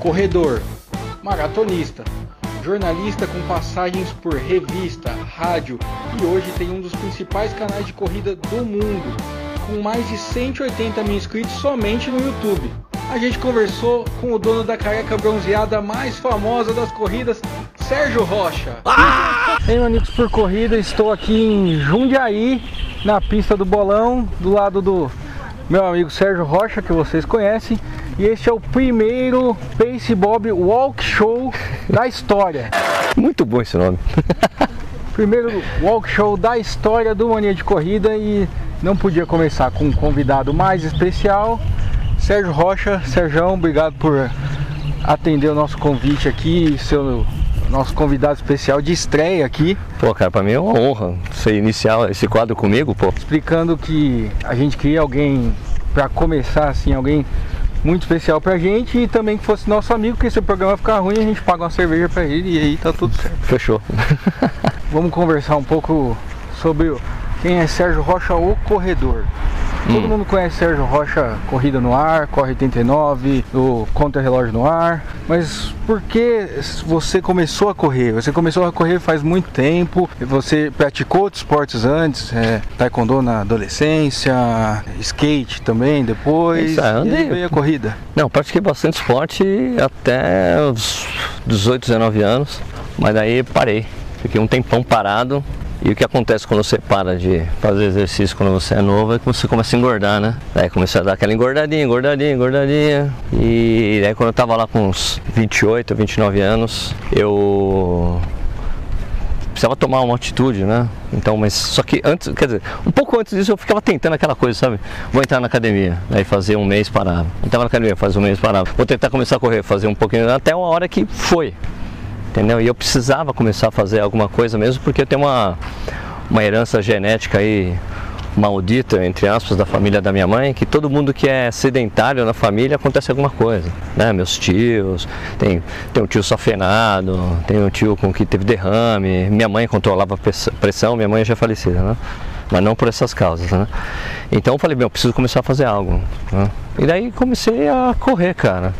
corredor, maratonista, jornalista com passagens por revista, rádio e hoje tem um dos principais canais de corrida do mundo, com mais de 180 mil inscritos somente no YouTube. A gente conversou com o dono da careca bronzeada mais famosa das corridas, Sérgio Rocha. Ah! Ei, Manicos por Corrida, estou aqui em Jundiaí, na pista do Bolão, do lado do meu amigo Sérgio Rocha, que vocês conhecem. E este é o primeiro Pace Bob Walk Show da história. Muito bom esse nome. primeiro Walk Show da história do Mania de Corrida e não podia começar com um convidado mais especial. Sérgio Rocha, Sérgio, obrigado por atender o nosso convite aqui, seu nosso convidado especial de estreia aqui. Pô, cara, pra mim é uma honra você iniciar esse quadro comigo, pô. Explicando que a gente queria alguém para começar assim, alguém muito especial pra gente e também que fosse nosso amigo, porque se o programa ficar ruim, a gente paga uma cerveja pra ele e aí tá tudo certo. Fechou. Vamos conversar um pouco sobre quem é Sérgio Rocha, o corredor. Todo hum. mundo conhece Sérgio Rocha, Corrida no Ar, Corre 89, o Contra Relógio no Ar. Mas por que você começou a correr? Você começou a correr faz muito tempo. Você praticou outros esportes antes, é, taekwondo na adolescência, skate também depois. Isso, andei. E veio a corrida? Não, pratiquei bastante esporte até os 18, 19 anos. Mas daí parei. Fiquei um tempão parado e o que acontece quando você para de fazer exercício quando você é novo é que você começa a engordar, né? Aí começa a dar aquela engordadinha, engordadinha, engordadinha. E aí quando eu tava lá com uns 28, 29 anos, eu precisava tomar uma atitude, né? Então, mas só que antes, quer dizer, um pouco antes disso eu ficava tentando aquela coisa, sabe? Vou entrar na academia, aí fazer um mês parava. Entrava na academia, fazer um mês parava. Vou tentar começar a correr, fazer um pouquinho, até uma hora que foi entendeu? E eu precisava começar a fazer alguma coisa mesmo porque eu tenho uma, uma herança genética aí maldita, entre aspas, da família da minha mãe, que todo mundo que é sedentário na família acontece alguma coisa, né? Meus tios, tem, tem um tio safenado, tem um tio com que teve derrame, minha mãe controlava a pressão, minha mãe já é falecida, né? Mas não por essas causas, né? Então eu falei, meu, eu preciso começar a fazer algo. Né? E daí comecei a correr, cara.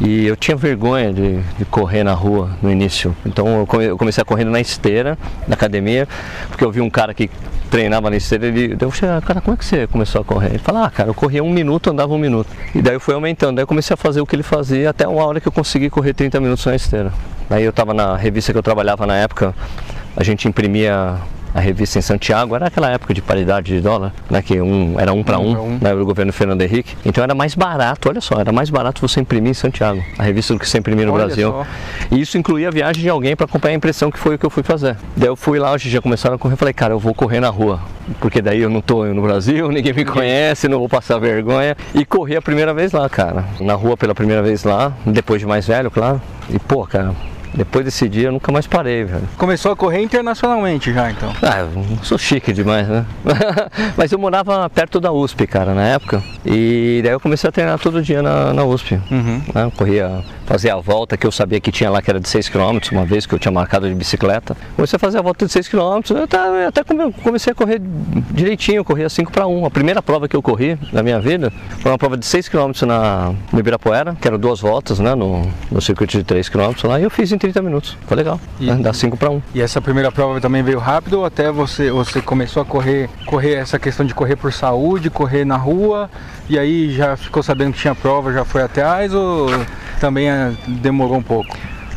E eu tinha vergonha de, de, correr na rua no início. Então eu, come, eu comecei a correr na esteira, na academia, porque eu vi um cara que treinava na esteira, ele eu falei, cara, como é que você começou a correr? Ele falou, ah, cara, eu corria um minuto, andava um minuto. E daí eu fui aumentando, daí eu comecei a fazer o que ele fazia até uma hora que eu consegui correr 30 minutos na esteira. Aí eu estava na revista que eu trabalhava na época, a gente imprimia a revista em Santiago, era aquela época de paridade de dólar, né, que um, era um para um, um. Né, do governo Fernando Henrique. Então era mais barato, olha só, era mais barato você imprimir em Santiago, a revista do que você imprimir no olha Brasil. Só. E isso incluía a viagem de alguém para acompanhar a impressão que foi o que eu fui fazer. Daí eu fui lá, hoje já começaram a correr, falei, cara, eu vou correr na rua, porque daí eu não tô no Brasil, ninguém me conhece, não vou passar vergonha. E corri a primeira vez lá, cara. Na rua pela primeira vez lá, depois de mais velho, claro. E pô, cara, depois desse dia eu nunca mais parei, velho. Começou a correr internacionalmente já, então? Ah, eu sou chique demais, né? Mas eu morava perto da USP, cara, na época. E daí eu comecei a treinar todo dia na, na USP. Uhum. Né? Corria, fazia a volta que eu sabia que tinha lá, que era de 6 km, uma vez que eu tinha marcado de bicicleta. Comecei a fazer a volta de 6 km, eu até, até comecei a correr direitinho, corria 5 para 1. A primeira prova que eu corri na minha vida foi uma prova de 6 km na, no Ibirapuera, que eram duas voltas, né, no, no circuito de 3 km lá, e eu fiz em 30 minutos. Foi legal. E, né? Dá 5 para 1. E essa primeira prova também veio rápido ou até você, você começou a correr, correr essa questão de correr por saúde, correr na rua, e aí já ficou sabendo que tinha prova, já foi atrás ou também eh, demorou um pouco?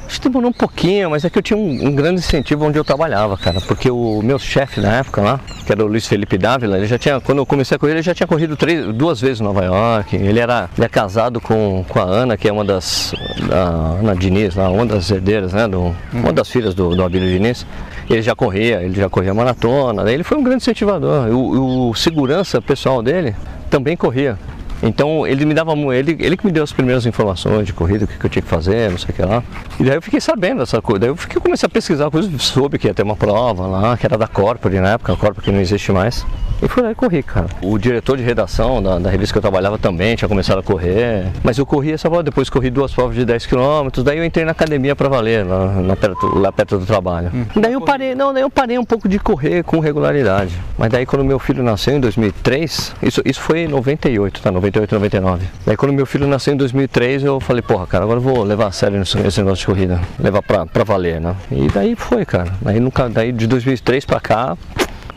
Que demorou um pouquinho, mas é que eu tinha um, um grande incentivo onde eu trabalhava, cara. Porque o meu chefe na época lá, que era o Luiz Felipe Dávila, ele já tinha, quando eu comecei a correr, ele já tinha corrido três, duas vezes em Nova York. Ele era ele é casado com, com a Ana, que é uma das. A Ana Diniz, lá, uma das herdeiras, né? Do, uma das filhas do, do Abílio Diniz. Ele já corria, ele já corria maratona. Ele foi um grande incentivador. O, o segurança pessoal dele também corria. Então ele me dava ele, ele que me deu as primeiras informações de corrida, o que, que eu tinha que fazer, não sei o que lá. E daí eu fiquei sabendo dessa coisa. Daí eu fiquei, comecei a pesquisar coisas, soube que ia ter uma prova lá, que era da Corpore na época, a Corpore que não existe mais. E fui lá e corri, cara. O diretor de redação da, da revista que eu trabalhava também tinha começado a correr. Mas eu corri essa volta, depois corri duas provas de 10 km, daí eu entrei na academia para valer, lá, na perto, lá perto do trabalho. Hum. Daí eu parei, não, daí eu parei um pouco de correr com regularidade. Mas daí quando meu filho nasceu em 2003, isso, isso foi em 98, tá? 98, 99. Daí quando meu filho nasceu em 2003, eu falei, porra, cara, agora eu vou levar a sério esse negócio de corrida. Levar pra, pra valer, né? E daí foi, cara. Daí, nunca, daí de 2003 pra cá,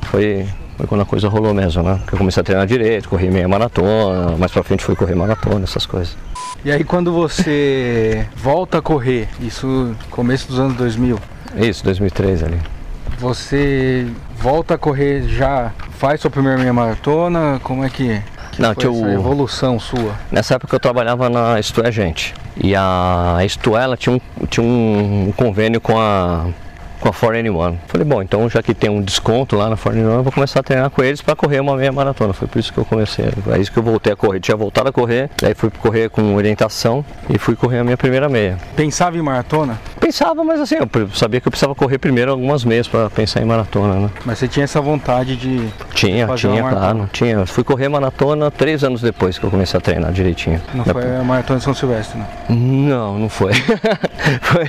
foi foi quando a coisa rolou mesmo, né? Que eu comecei a treinar direito, corri meia maratona, mais pra frente fui correr maratona, essas coisas. E aí quando você volta a correr, isso começo dos anos 2000? Isso, 2003 ali. Você volta a correr já, faz sua primeira meia maratona, como é que, que Não, foi essa eu... evolução sua? Nessa época eu trabalhava na Isto é Gente. E a Isto é, ela tinha um, tinha um convênio com a com a 4N1. Falei, bom, então já que tem um desconto lá na 4N1, eu vou começar a treinar com eles para correr uma meia maratona. Foi por isso que eu comecei. É isso que eu voltei a correr. Tinha voltado a correr, daí fui correr com orientação e fui correr a minha primeira meia. Pensava em maratona? Pensava, mas assim, eu sabia que eu precisava correr primeiro algumas meias para pensar em maratona, né? Mas você tinha essa vontade de. Tinha, tinha, claro. Tinha. Eu fui correr maratona três anos depois que eu comecei a treinar direitinho. Não foi a maratona de São Silvestre, né? Não, não foi. foi,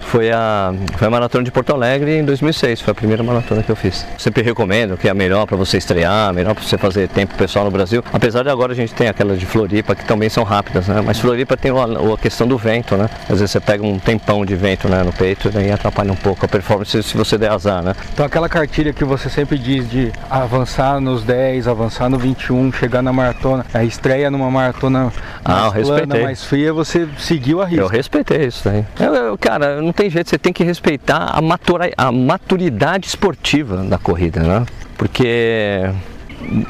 foi, a, foi a maratona de Porto Alegre em 2006. Foi a primeira maratona que eu fiz. Sempre recomendo que é a melhor para você estrear, melhor para você fazer tempo pessoal no Brasil. Apesar de agora a gente tem aquelas de Floripa que também são rápidas, né? Mas Floripa tem a, a questão do vento, né? Às vezes você pega um tempão de vento né, no peito e daí atrapalha um pouco a performance se você der azar, né? Então aquela cartilha que você sempre diz de avançar nos 10, avançar no 21, chegar na maratona, a estreia numa maratona ah, mais plana, mais fria, você seguiu a risca. Eu respeitei isso daí. Eu, eu, cara, não tem jeito, você tem que respeitar a, matura, a maturidade esportiva da corrida, né? Porque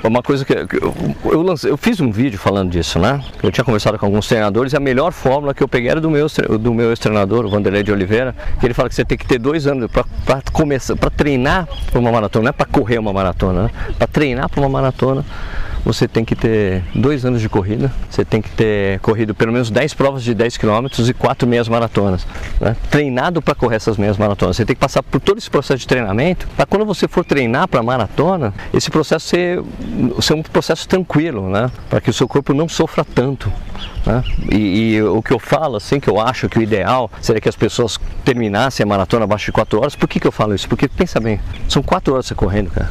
uma coisa que eu, eu, lancei, eu, fiz um vídeo falando disso, né? Eu tinha conversado com alguns treinadores e a melhor fórmula que eu peguei era do meu, do meu ex-treinador, o Vanderlei de Oliveira, que ele fala que você tem que ter dois anos para começar, para treinar para uma maratona, não é para correr uma maratona, né? Para treinar para uma maratona você tem que ter dois anos de corrida, você tem que ter corrido pelo menos 10 provas de 10 km e quatro meias maratonas. Né? Treinado para correr essas meias maratonas. Você tem que passar por todo esse processo de treinamento para quando você for treinar para maratona, esse processo ser, ser um processo tranquilo, né? para que o seu corpo não sofra tanto. Né? E, e, o que eu falo, assim, que eu acho que o ideal seria que as pessoas terminassem a maratona abaixo de 4 horas. Por que, que eu falo isso? Porque pensa bem, são 4 horas você correndo, cara.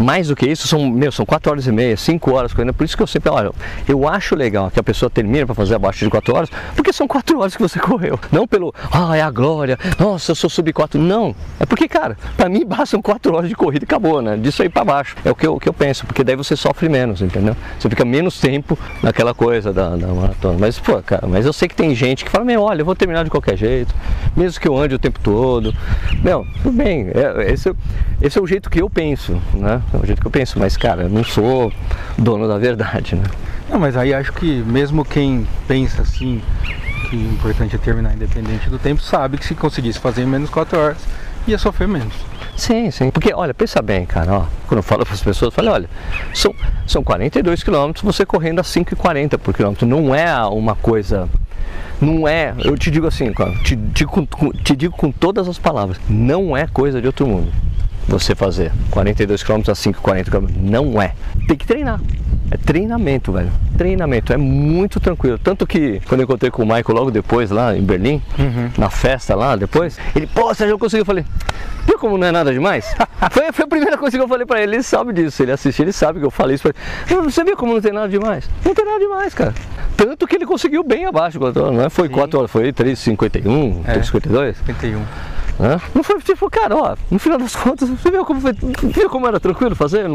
Mais do que isso, são, meu, são 4 horas e meia, 5 horas correndo. Por isso que eu sempre, olha, eu acho legal que a pessoa termine para fazer abaixo de 4 horas, porque são 4 horas que você correu. Não pelo, ah, é a glória, nossa, eu sou sub 4. Não. É porque, cara, para mim bastam 4 horas de corrida e acabou, né? Disso aí para baixo. É o que eu, que eu penso, porque daí você sofre menos, entendeu? Você fica menos tempo naquela coisa da, da maratona. Mas, pô, cara, mas eu sei que tem gente que fala, meu, olha, eu vou terminar de qualquer jeito, mesmo que eu ande o tempo todo. Meu, tudo bem, é, esse, esse é o jeito que eu penso, né? É o jeito que eu penso, mas cara, eu não sou dono da verdade, né? Não, mas aí acho que mesmo quem pensa assim, que o importante é terminar independente do tempo, sabe que se conseguisse fazer em menos 4 horas, ia sofrer menos. Sim, sim. Porque, olha, pensa bem, cara, ó, quando eu falo para as pessoas, eu falo, olha, são, são 42 quilômetros, você correndo a 5,40 por quilômetro. Não é uma coisa. Não é, eu te digo assim, te, te, te digo com todas as palavras, não é coisa de outro mundo você fazer 42 km a 5, 40 km. Não é. Tem que treinar. É treinamento, velho. Treinamento. É muito tranquilo. Tanto que quando eu encontrei com o Michael logo depois, lá em Berlim, uhum. na festa lá, depois, ele, pô, Sérgio, eu consegui. Eu falei, viu como não é nada demais? foi, foi a primeira coisa que eu falei pra ele. Ele sabe disso. Ele assistiu, ele sabe que eu falei isso pra ele. Você viu como não tem nada demais? Não tem nada demais, cara. Tanto que ele conseguiu bem abaixo. Não é? Foi Sim. 4 horas, foi 3,51, é, 3,52? 51. Né? Não foi tipo, cara, ó, no final das contas, você viu como, foi, viu como era tranquilo fazer?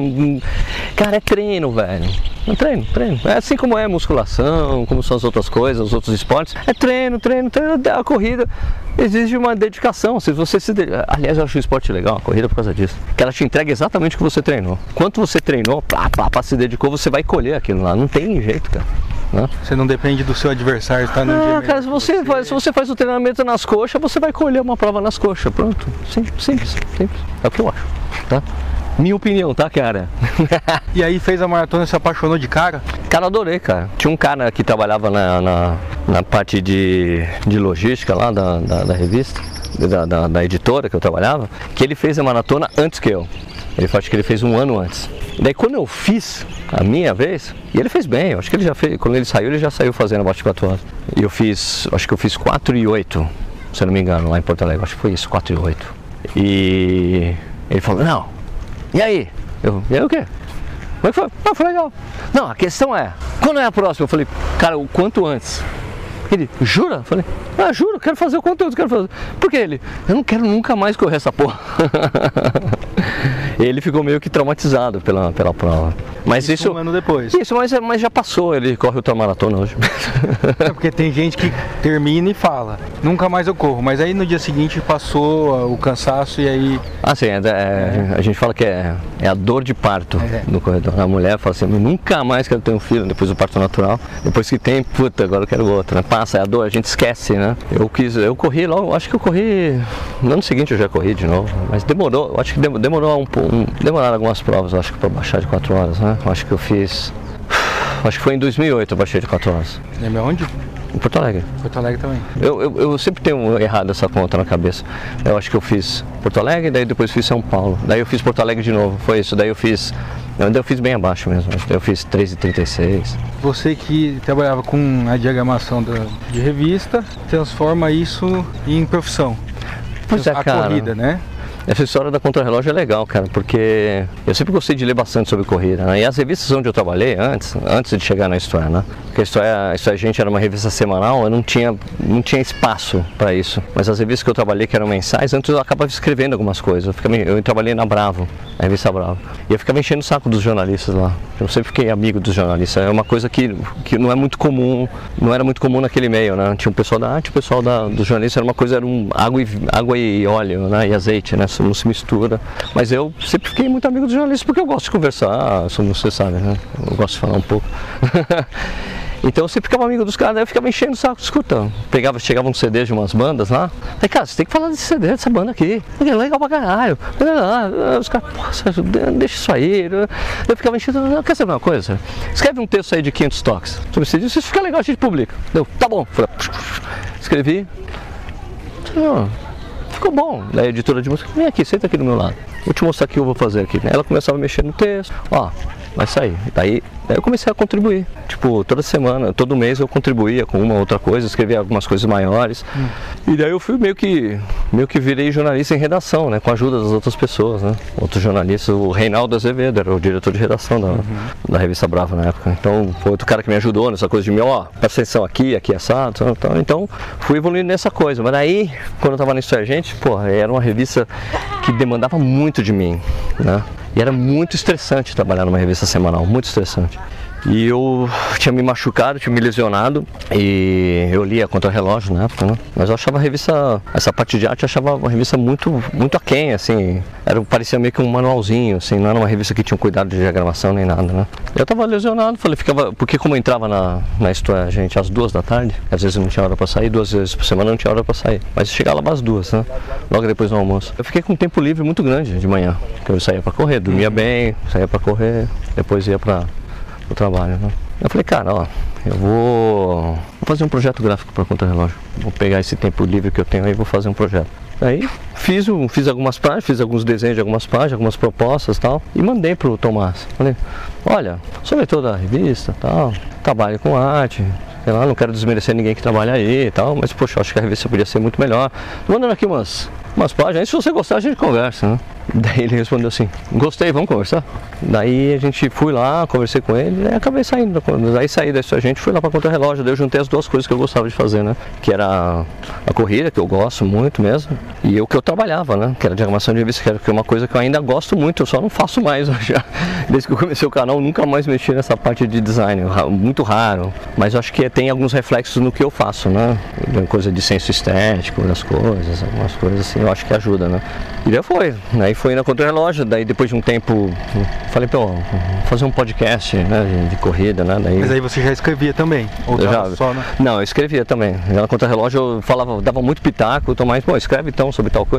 Cara, é treino, velho. É treino, treino. É assim como é musculação, como são as outras coisas, os outros esportes. É treino, treino, treino. A corrida exige uma dedicação. Se você se. Aliás, eu acho o esporte legal, a corrida por causa disso. Que ela te entrega exatamente o que você treinou. Quanto você treinou, pá, pá, pá, se dedicou, você vai colher aquilo lá. Não tem jeito, cara. Né? Você não depende do seu adversário estar tá no ah, dia cara, se você, você... Faz, se você faz o treinamento nas coxas, você vai colher uma prova nas coxas. Pronto. Simples, simples, simples. É o que eu acho. Tá? Minha opinião, tá, cara? e aí fez a maratona e se apaixonou de cara? Cara, adorei, cara. Tinha um cara que trabalhava na, na, na parte de, de logística lá da, da, da revista, da, da, da editora que eu trabalhava, que ele fez a maratona antes que eu. Ele acho que ele fez um ano antes. Daí quando eu fiz a minha vez, e ele fez bem, eu acho que ele já fez, quando ele saiu, ele já saiu fazendo abaixo de 4 horas. E eu fiz, acho que eu fiz 4 e 8, se eu não me engano, lá em Porto Alegre, acho que foi isso, 4 e 8. E ele falou, não, e aí? Eu, e aí o quê? Como é que foi? Ah, foi legal. Não, a questão é, quando é a próxima? Eu falei, cara, o quanto antes. Ele, jura? Eu falei, ah, juro, quero fazer o conteúdo, quero fazer. Por que ele? Eu não quero nunca mais correr essa porra. ele ficou meio que traumatizado pela, pela prova. Mas isso, isso um ano depois. Isso, mas, mas já passou, ele corre ultramaratona hoje. é porque tem gente que termina e fala, nunca mais eu corro, mas aí no dia seguinte passou o cansaço e aí. Ah, sim, é, é, a gente fala que é, é a dor de parto é. no corredor. A mulher fala assim, nunca mais quero ter um filho depois do parto natural. Depois que tem, puta, agora eu quero outro. Né? Passa, é a dor, a gente esquece, né? Eu quis, eu corri logo, acho que eu corri. No ano seguinte eu já corri de novo, mas demorou, acho que demorou um pouco. Demoraram algumas provas, acho que para baixar de 4 horas, né? Acho que eu fiz. Acho que foi em 2008 eu baixei de 4 horas. Lembra onde? Em Porto Alegre. Porto Alegre também. Eu, eu, eu, sempre tenho errado essa conta na cabeça. Eu acho que eu fiz Porto Alegre, daí depois fiz São Paulo. Daí eu fiz Porto Alegre de novo. Foi isso. Daí eu fiz. Eu, eu fiz bem abaixo mesmo. Eu fiz 3,36. Você que trabalhava com a diagramação de revista, transforma isso em profissão. Pois é, a cara. corrida, né? Essa história da contrarrelógio é legal, cara, porque eu sempre gostei de ler bastante sobre corrida, né? E as revistas onde eu trabalhei antes, antes de chegar na História, né? Porque a História, a História Gente era uma revista semanal, eu não tinha, não tinha espaço para isso. Mas as revistas que eu trabalhei, que eram mensais, antes eu acabava escrevendo algumas coisas. Eu, ficava, eu trabalhei na Bravo, a revista Bravo. E eu ficava enchendo o saco dos jornalistas lá. Eu sempre fiquei amigo dos jornalistas. É uma coisa que, que não é muito comum, não era muito comum naquele meio, né? Tinha um pessoal da arte, o pessoal da, dos jornalistas, era uma coisa, era um água e, água e óleo, né? E azeite, né? Não se mistura. Mas eu sempre fiquei muito amigo dos jornalistas porque eu gosto de conversar, como você sabe, né? Eu gosto de falar um pouco. Então eu sempre ficava amigo dos caras, eu ficava enchendo o saco, escutando. Pegava, chegava um CD de umas bandas lá. Falei, cara, você tem que falar desse CD, dessa banda aqui. É legal pra caralho. Os caras, pô, deixa isso aí. Eu ficava enchendo, quer saber uma coisa? Escreve um texto aí de 500 toques. Sobre esse isso fica legal, a gente publica. Eu, tá bom. Escrevi. Ficou bom. Da editora de música, vem aqui, senta aqui do meu lado. Vou te mostrar o que eu vou fazer aqui. Ela começava a mexer no texto. Ó, vai sair. Daí, daí eu comecei a contribuir. Tipo, toda semana, todo mês eu contribuía com uma outra coisa, escrevia algumas coisas maiores. Hum. E daí eu fui meio que meio que virei jornalista em redação, né, com a ajuda das outras pessoas, né? Outros jornalistas, o Reinaldo Azevedo era o diretor de redação da, uhum. da revista Brava na época. Então, foi outro cara que me ajudou nessa coisa de mim, ó, presta atenção aqui, aqui assado, tal, tal. Então, fui evoluindo nessa coisa. Mas aí, quando eu tava na História Gente, pô, era uma revista que demandava muito de mim, né? E era muito estressante trabalhar numa revista semanal, muito estressante. E eu tinha me machucado, tinha me lesionado e eu lia contra relógio na época, né? Mas eu achava a revista, essa parte de arte, eu achava uma revista muito, muito aquém, assim. Era, parecia meio que um manualzinho, assim, não era uma revista que tinha um cuidado de diagramação nem nada, né? Eu tava lesionado, falei, ficava, porque como eu entrava na, na história, gente, às duas da tarde, às vezes não tinha hora para sair, duas vezes por semana não tinha hora para sair. Mas chegava lá às duas, né? Logo depois do almoço. Eu fiquei com um tempo livre muito grande de manhã, que eu saía para correr, dormia bem, saía para correr, depois ia para o trabalho. Né? Eu falei, cara, ó, eu vou, fazer um projeto gráfico para conta relógio. Vou pegar esse tempo livre que eu tenho aí e vou fazer um projeto. Aí fiz, fiz algumas páginas, fiz alguns desenhos de algumas páginas, algumas propostas tal, e mandei pro Tomás. Falei, olha, sou leitor da revista tal, trabalho com arte, sei lá, não quero desmerecer ninguém que trabalha aí e tal, mas poxa, acho que a revista podia ser muito melhor. Mandando aqui umas, umas páginas, aí se você gostar a gente conversa, né? Daí ele respondeu assim, gostei, vamos conversar? Daí a gente fui lá, conversei com ele, e acabei saindo. Daí saí dessa gente, fui lá para contra relógio, daí eu juntei as duas coisas que eu gostava de fazer, né? Que era a corrida, que eu gosto muito mesmo, e o que eu trabalhava, né? Que era diagramação de revista, que é uma coisa que eu ainda gosto muito, eu só não faço mais já. Desde que eu comecei o canal, nunca mais mexi nessa parte de design, muito raro. Mas eu acho que tem alguns reflexos no que eu faço, né? Coisa de senso estético das coisas, algumas coisas assim, eu acho que ajuda, né? E daí foi, aí foi na contra-relógio, daí depois de um tempo falei, pô, fazer um podcast né, de, corrida, né? Daí... Mas aí você já escrevia também? Ou já, só, né? Não, eu escrevia também. Na contra-relógio eu falava, dava muito pitaco, então mais, pô, escreve então sobre tal coisa,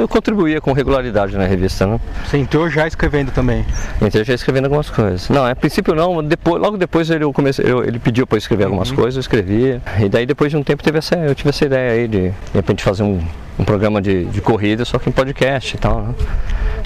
eu contribuía com regularidade na revista, né? Você entrou já escrevendo também? Entrei já escrevendo algumas coisas. Não, a princípio não, depois, logo depois ele, comecei, eu, ele pediu para eu escrever algumas uhum. coisas, eu escrevia. E daí depois de um tempo teve essa, eu tive essa ideia aí de de repente fazer um, um programa de, de corrida, só que em podcast e tal, né?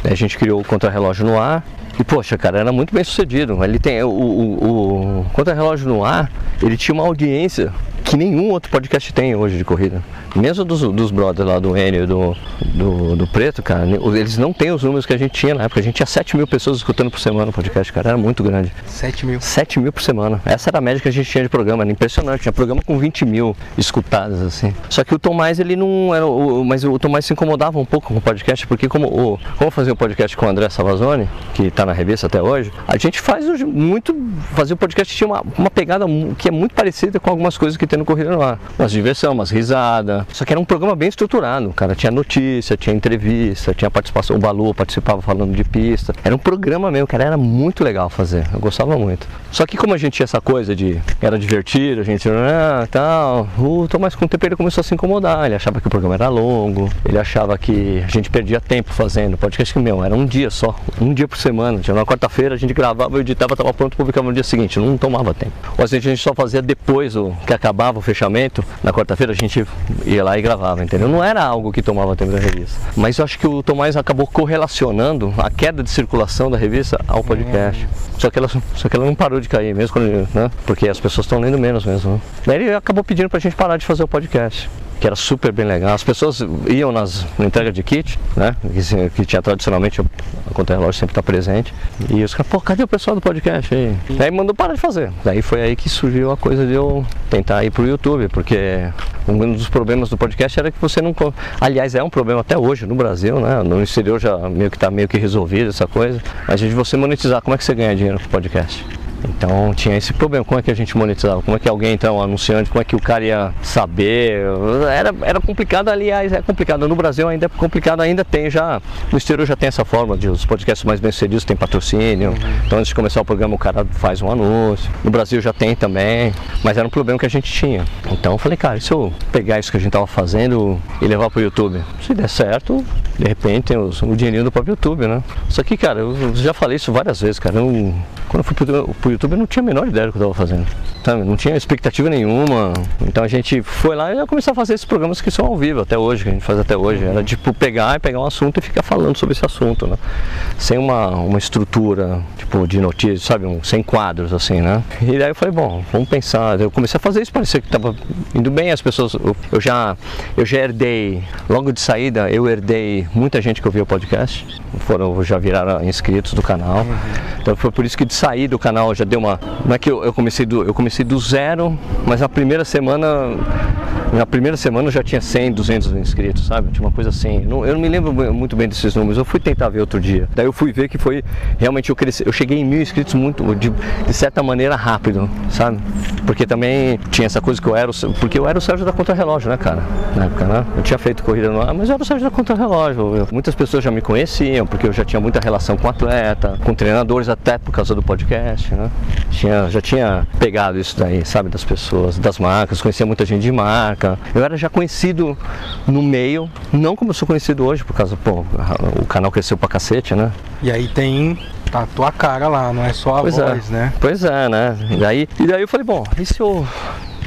a gente criou o Contra-Relógio no Ar. E poxa, cara, era muito bem sucedido. Ele tem o, o, o Contra-Relógio no Ar, ele tinha uma audiência que nenhum outro podcast tem hoje de corrida. Mesmo dos, dos brothers lá do Enio e do, do, do, Preto, cara, eles não têm os números que a gente tinha na época. A gente tinha 7 mil pessoas escutando por semana o podcast, cara. Era muito grande. 7 mil? 7 mil por semana. Essa era a média que a gente tinha de programa. Era impressionante. Tinha programa com 20 mil escutadas, assim. Só que o Tomás, ele não era. O, mas o Tomás se incomodava um pouco com o podcast, porque como, o, como fazer um podcast com o André Savazone, que está na revista até hoje, a gente faz muito. Fazer o podcast tinha uma, uma pegada que é muito parecida com algumas coisas que tem no Corrida no Ar. Umas diversão, umas risadas só que era um programa bem estruturado, cara. Tinha notícia, tinha entrevista, tinha participação. O Balu participava falando de pista. Era um programa mesmo, cara. Era muito legal fazer. Eu gostava muito. Só que como a gente tinha essa coisa de era divertido, a gente ah, tal, o Tomás com o tempo ele começou a se incomodar. Ele achava que o programa era longo, ele achava que a gente perdia tempo fazendo. Podcast que meu, era um dia só, um dia por semana. Tinha na quarta-feira a gente gravava, editava, estava pronto, publicava no dia seguinte. Não tomava tempo. Ou assim, a gente só fazia depois o que acabava o fechamento. Na quarta-feira a gente ia lá e gravava, entendeu? Não era algo que tomava tempo da revista. Mas eu acho que o Tomás acabou correlacionando a queda de circulação da revista ao podcast. Só que ela, só que ela não parou de cair mesmo, quando, né? Porque as pessoas estão lendo menos mesmo. Né? Daí ele acabou pedindo pra gente parar de fazer o podcast que era super bem legal. As pessoas iam nas, na entrega de kit, né? Que, que tinha tradicionalmente a contra-relógio sempre está presente. E os caras, pô, cadê o pessoal do podcast aí? Daí mandou parar de fazer. Daí foi aí que surgiu a coisa de eu tentar ir pro YouTube, porque um dos problemas do podcast era que você não. Aliás, é um problema até hoje no Brasil, né? No exterior já meio que está meio que resolvido essa coisa. Mas de você monetizar, como é que você ganha dinheiro com podcast? Então tinha esse problema, como é que a gente monetizava? Como é que alguém então, anunciante, como é que o cara ia saber? Era, era complicado, aliás, é complicado. No Brasil ainda é complicado, ainda tem já. No exterior já tem essa forma de os podcasts mais bem sucedidos tem patrocínio. Então antes de começar o programa o cara faz um anúncio. No Brasil já tem também, mas era um problema que a gente tinha. Então eu falei, cara, e se eu pegar isso que a gente tava fazendo e levar pro YouTube? Se der certo, de repente tem os, o dinheirinho do próprio YouTube, né? Só que, cara, eu já falei isso várias vezes, cara. Eu, quando eu fui pro, pro YouTube eu não tinha a menor ideia do que eu estava fazendo. Sabe? Não tinha expectativa nenhuma. Então a gente foi lá e já começou a fazer esses programas que são ao vivo até hoje, que a gente faz até hoje. Era tipo pegar e pegar um assunto e ficar falando sobre esse assunto, né? Sem uma, uma estrutura, tipo, de notícias, sabe? Um, sem quadros, assim, né? E daí eu falei, bom, vamos pensar. Eu comecei a fazer isso, parecia que estava indo bem, as pessoas. Eu, eu, já, eu já herdei, logo de saída, eu herdei muita gente que ouvia o podcast. Foram, já viraram inscritos do canal. Uhum. Então foi por isso que de sair do canal já deu uma. Não é que eu, eu, comecei do, eu comecei do zero, mas na primeira semana. Na primeira semana eu já tinha 100, 200 inscritos, sabe? Tinha uma coisa assim. Não, eu não me lembro muito bem desses números. Eu fui tentar ver outro dia. Daí eu fui ver que foi. Realmente eu cresci. Eu cheguei em mil inscritos muito. De, de certa maneira rápido, sabe? Porque também tinha essa coisa que eu era. Porque eu era o Sérgio da Contra-Relógio, né, cara? Na época, né? Eu tinha feito corrida no ar, mas eu era o Sérgio da Contra-Relógio. Muitas pessoas já me conheciam, porque eu já tinha muita relação com atleta, com treinadores, até por causa do podcast, né? Tinha, já tinha pegado isso daí, sabe, das pessoas, das marcas, conhecia muita gente de marca. Eu era já conhecido no meio, não como eu sou conhecido hoje, por causa, pô, o canal cresceu pra cacete, né? E aí tem tá a tua cara lá, não é só a pois é. voz, é. né? Pois é, né? E daí, e daí eu falei, bom, e se eu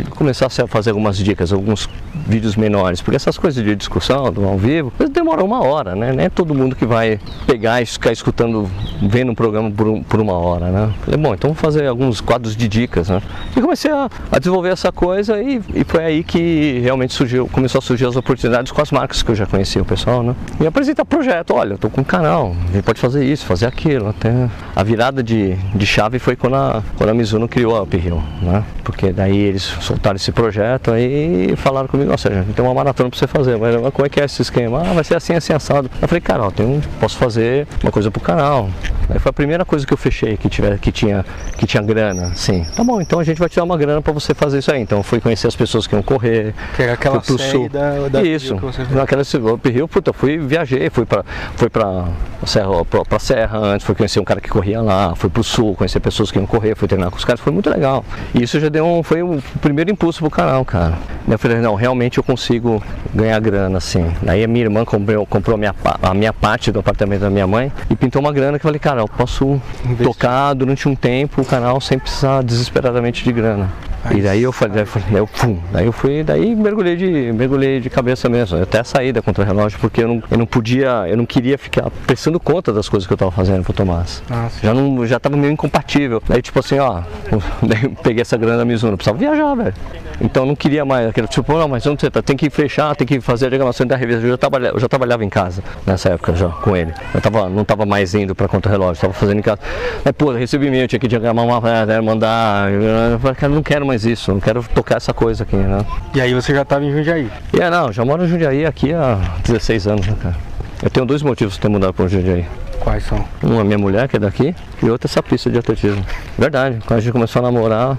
começasse a fazer algumas dicas, alguns vídeos menores, porque essas coisas de discussão do ao vivo demoram uma hora, né? Não é todo mundo que vai pegar e ficar escutando, vendo um programa por, um, por uma hora, né? Falei, bom, então vou fazer alguns quadros de dicas, né? E comecei a, a desenvolver essa coisa e, e, foi aí que realmente surgiu, começou a surgir as oportunidades com as marcas que eu já conhecia o pessoal, né? E apresentar projeto, olha, eu tô com um canal, gente pode fazer isso, fazer aquilo, até a virada de, de chave foi quando a, quando a Mizuno criou a Uphill, né? Porque daí eles soltaram esse projeto aí e falaram comigo, nossa, gente tem uma maratona para você fazer, mas como é que é esse esquema? Ah, vai ser assim, assim, assado. Eu falei, cara, ó, tem um, posso fazer uma coisa pro canal. Aí foi a primeira coisa que eu fechei que, tiver, que, tinha, que tinha grana, sim. Tá bom, então a gente vai te dar uma grana para você fazer isso aí. Então fui conhecer as pessoas que iam correr. Que era aquela fui pro sul. Da, da isso, naquela Rio, puta, fui, viajei, fui para fui pra Serra, pra, pra Serra antes, fui conhecer um cara que corria lá, fui pro sul, conhecer pessoas que iam correr, fui treinar com os caras, foi muito legal. E isso já deu um, foi o primeiro impulso pro canal, cara. Eu falei, não, realmente eu consigo ganhar grana, assim. Daí a minha irmã comprou, comprou a, minha, a minha parte do apartamento da minha mãe e pintou uma grana que eu falei, cara, eu posso Investir. tocar durante um tempo o canal sem precisar desesperadamente de grana. E daí eu falei, daí eu, falei, eu, pum, daí eu fui, daí mergulhei de, mergulhei de cabeça mesmo, até a saída contra o relógio, porque eu não, eu não podia, eu não queria ficar prestando conta das coisas que eu estava fazendo pro Tomás. Ah, já não, já tava meio incompatível. Daí tipo assim, ó, daí eu peguei essa grana Mizuno, precisava viajar, velho. Então eu não queria mais aquele tipo, não, mas onde você tá? Tem que fechar, tem que fazer a reclamação da revista. Eu já, trabalhava, eu já trabalhava em casa nessa época já com ele. Eu tava, não tava mais indo para contra relógio, estava fazendo em casa. Mas pô, recebi e-mail, tinha que diagramar uma mandar. Eu falei, cara, não quero mais isso, não quero tocar essa coisa aqui, né? E aí você já estava em Jundiaí? É, não, já moro em Jundiaí aqui há 16 anos, né, cara? Eu tenho dois motivos para ter mudado para Jundiaí. Quais são? Uma minha mulher, que é daqui, e outra essa pista de atletismo. Verdade, quando a gente começou a namorar,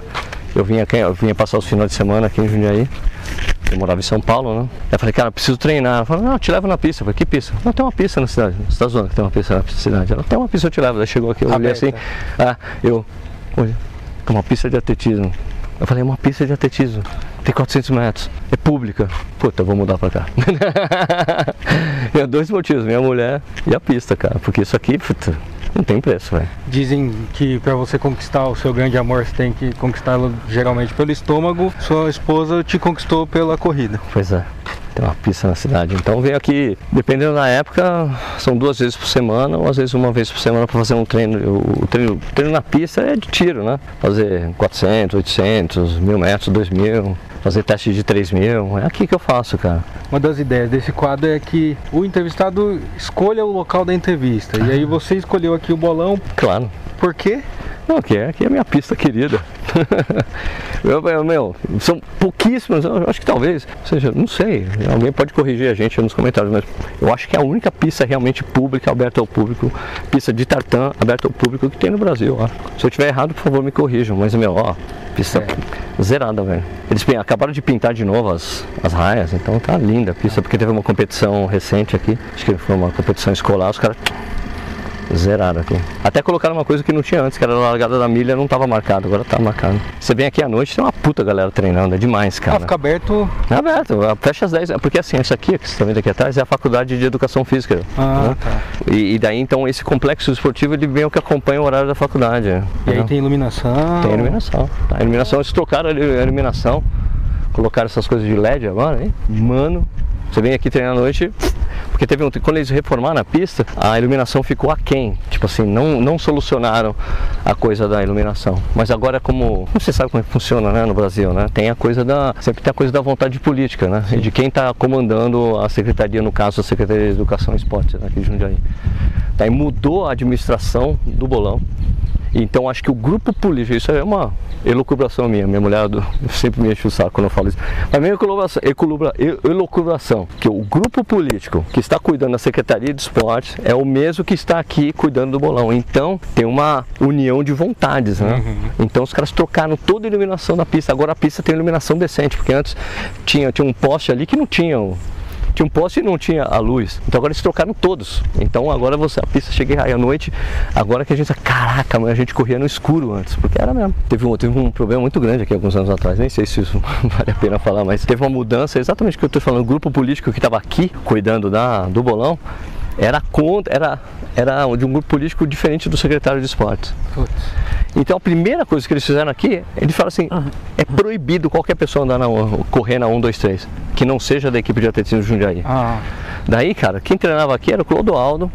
eu vinha, aqui, eu vinha passar os finais de semana aqui em Jundiaí. Eu morava em São Paulo, né? Eu falei, cara, preciso treinar. Ela falou, não, te levo na pista. Eu falei, que pista? Não, tem uma pista na cidade. Você tá zoando que tem uma pista na cidade? Ela, tem uma pista, eu te levo. Ela chegou aqui, eu olhei assim. Ah, eu, olha, tem uma pista de atletismo. Eu falei, é uma pista de atletismo. Tem 400 metros. É pública. Puta, eu vou mudar pra cá. e dois motivos, minha mulher e a pista, cara. Porque isso aqui, puta, não tem preço, velho. Dizem que para você conquistar o seu grande amor, você tem que conquistá-lo geralmente pelo estômago. Sua esposa te conquistou pela corrida. Pois é. Tem uma pista na cidade. Então venho aqui, dependendo da época, são duas vezes por semana ou às vezes uma vez por semana para fazer um treino. O treino, o treino na pista é de tiro, né? Fazer 400, 800, mil metros, 2 mil fazer teste de 3 mil. É aqui que eu faço, cara. Uma das ideias desse quadro é que o entrevistado escolha o local da entrevista. E aí você escolheu aqui o bolão. Claro. Por quê? Não, aqui é, aqui é a minha pista querida. eu, eu, meu, são pouquíssimas, eu acho que talvez, seja, não sei, alguém pode corrigir a gente nos comentários, mas eu acho que é a única pista realmente pública, aberta ao público, pista de tartan aberta ao público que tem no Brasil. Ó. Se eu tiver errado, por favor, me corrijam, mas, meu, ó, pista é. zerada, velho. Eles acabaram de pintar de novo as, as raias, então tá linda a pista, porque teve uma competição recente aqui, acho que foi uma competição escolar, os caras Zerado aqui. Até colocaram uma coisa que não tinha antes, que era a largada da milha, não estava marcado, agora está marcado. Você vem aqui à noite, tem uma puta galera treinando, é demais, cara. Ah, fica aberto? É aberto, fecha às 10, porque assim, essa aqui, que você está vendo aqui atrás, é a faculdade de educação física. Ah, né? tá. E, e, daí, então, esse complexo esportivo, ele vem o que acompanha o horário da faculdade. E aí tem iluminação? Tem iluminação. Tá? A iluminação, eles trocaram a iluminação, colocaram essas coisas de LED agora, hein? Mano, você vem aqui treinar à noite, porque teve um, quando eles reformaram a pista, a iluminação ficou aquém. Tipo assim, não, não solucionaram a coisa da iluminação. Mas agora como. Você sabe como é que funciona né, no Brasil, né? Tem a coisa da. Sempre tem a coisa da vontade política, né? E de quem está comandando a secretaria, no caso, a Secretaria de Educação e Esportes, né, aqui de Jundiaí. Daí mudou a administração do bolão. Então acho que o grupo político, isso é uma elucubração minha, minha mulher sempre me enche o saco quando eu falo isso. Mas minha elucubração, elucubração, que o grupo político que está cuidando da Secretaria de Esportes é o mesmo que está aqui cuidando do bolão. Então tem uma união de vontades, né? Uhum. Então os caras trocaram toda a iluminação da pista. Agora a pista tem iluminação decente, porque antes tinha, tinha um poste ali que não tinha tinha um poste e não tinha a luz. Então agora eles trocaram todos. Então agora você, a pista chega aí à noite, agora que a gente, caraca, mas a gente corria no escuro antes, porque era mesmo. Teve um, teve um problema muito grande aqui alguns anos atrás, nem sei se isso vale a pena falar, mas teve uma mudança, exatamente o que eu estou falando, o grupo político que estava aqui cuidando da, do bolão, era contra, era, era de um grupo político diferente do secretário de esportes. Então a primeira coisa que eles fizeram aqui, eles falaram assim, uhum. é proibido qualquer pessoa andar na, correr na 1, 2, 3, que não seja da equipe de atletismo de Jundiaí. Ah. Daí, cara, quem treinava aqui era o Clodoaldo,